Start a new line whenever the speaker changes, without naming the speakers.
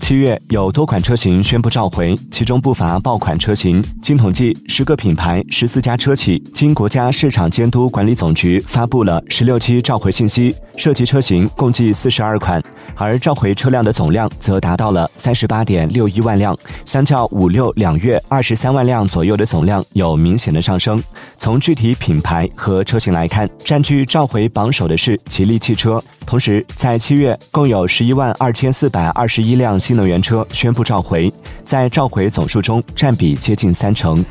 七月有多款车型宣布召回，其中不乏爆款车型。经统计，十个品牌、十四家车企，经国家市场监督管理总局发布了十六期召回信息，涉及车型共计四十二款，而召回车辆的总量则达到了三十八点六一万辆，相较五六两月二十三万辆左右的总量有明显的上升。从具体品牌和车型来看，占据召回榜首的是吉利汽车。同时，在七月共有十一万二千四百二十一辆新能源车宣布召回，在召回总数中占比接近三成。